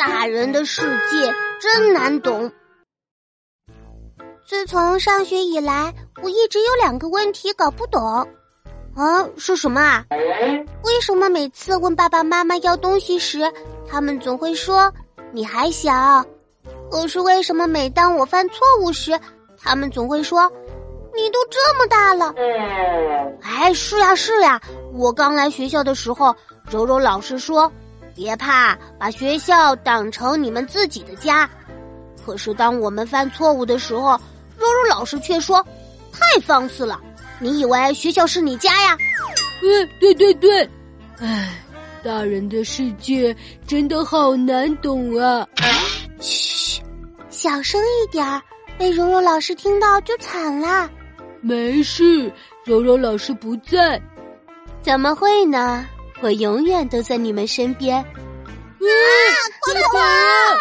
大人的世界真难懂。自从上学以来，我一直有两个问题搞不懂。啊，是什么啊？为什么每次问爸爸妈妈要东西时，他们总会说你还小？可是为什么每当我犯错误时，他们总会说你都这么大了？哎，是呀是呀，我刚来学校的时候，柔柔老师说别怕，把学校当成你们自己的家。可是当我们犯错误的时候，柔柔老师却说太放肆了。你以为学校是你家呀？嗯，对对对，唉，大人的世界真的好难懂啊！嘘，小声一点儿，被柔柔老师听到就惨啦。没事，柔柔老师不在。怎么会呢？我永远都在你们身边。啊，光头强。